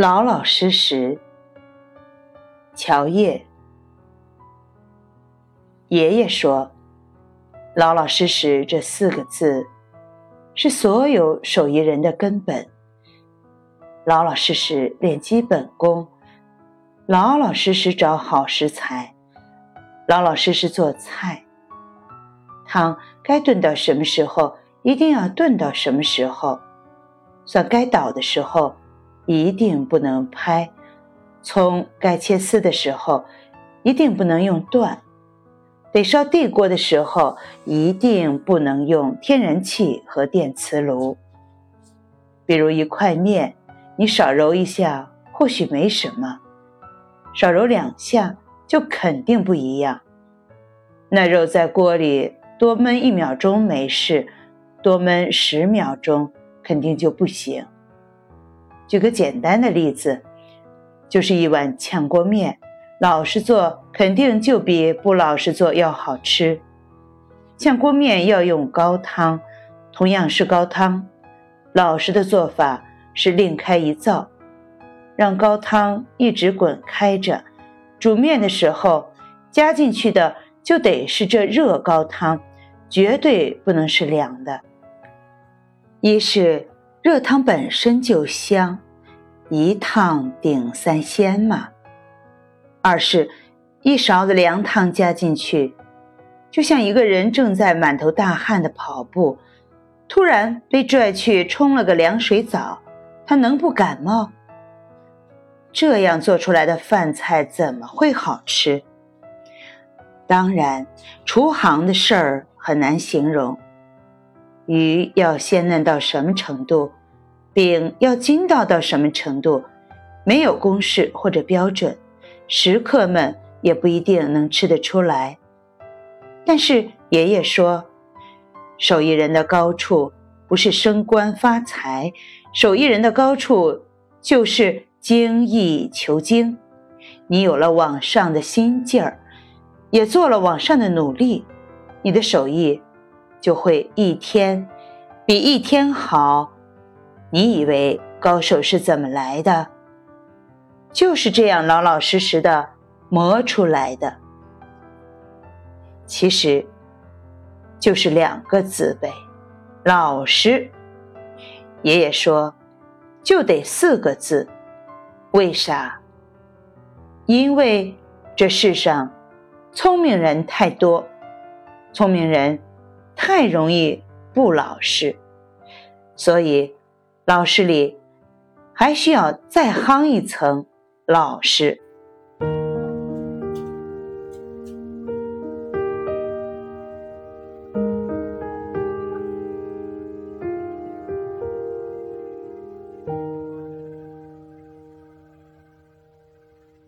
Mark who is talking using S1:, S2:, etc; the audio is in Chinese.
S1: 老老实实。乔叶爷爷说：“老老实实这四个字，是所有手艺人的根本。老老实实练基本功，老老实实找好食材，老老实实做菜。汤该炖到什么时候，一定要炖到什么时候；蒜该倒的时候，一定不能拍。”葱该切丝的时候，一定不能用断；得烧地锅的时候，一定不能用天然气和电磁炉。比如一块面，你少揉一下或许没什么，少揉两下就肯定不一样。那肉在锅里多焖一秒钟没事，多焖十秒钟肯定就不行。举个简单的例子。就是一碗炝锅面，老实做肯定就比不老实做要好吃。炝锅面要用高汤，同样是高汤，老实的做法是另开一灶，让高汤一直滚开着。煮面的时候加进去的就得是这热高汤，绝对不能是凉的。一是热汤本身就香。一烫顶三鲜嘛。二是，一勺子凉汤加进去，就像一个人正在满头大汗的跑步，突然被拽去冲了个凉水澡，他能不感冒？这样做出来的饭菜怎么会好吃？当然，厨行的事儿很难形容。鱼要鲜嫩到什么程度？饼要筋道到什么程度，没有公式或者标准，食客们也不一定能吃得出来。但是爷爷说，手艺人的高处不是升官发财，手艺人的高处就是精益求精。你有了往上的心劲儿，也做了往上的努力，你的手艺就会一天比一天好。你以为高手是怎么来的？就是这样老老实实的磨出来的。其实，就是两个字呗，老实。爷爷说，就得四个字。为啥？因为这世上聪明人太多，聪明人太容易不老实，所以。老师里，还需要再夯一层老师。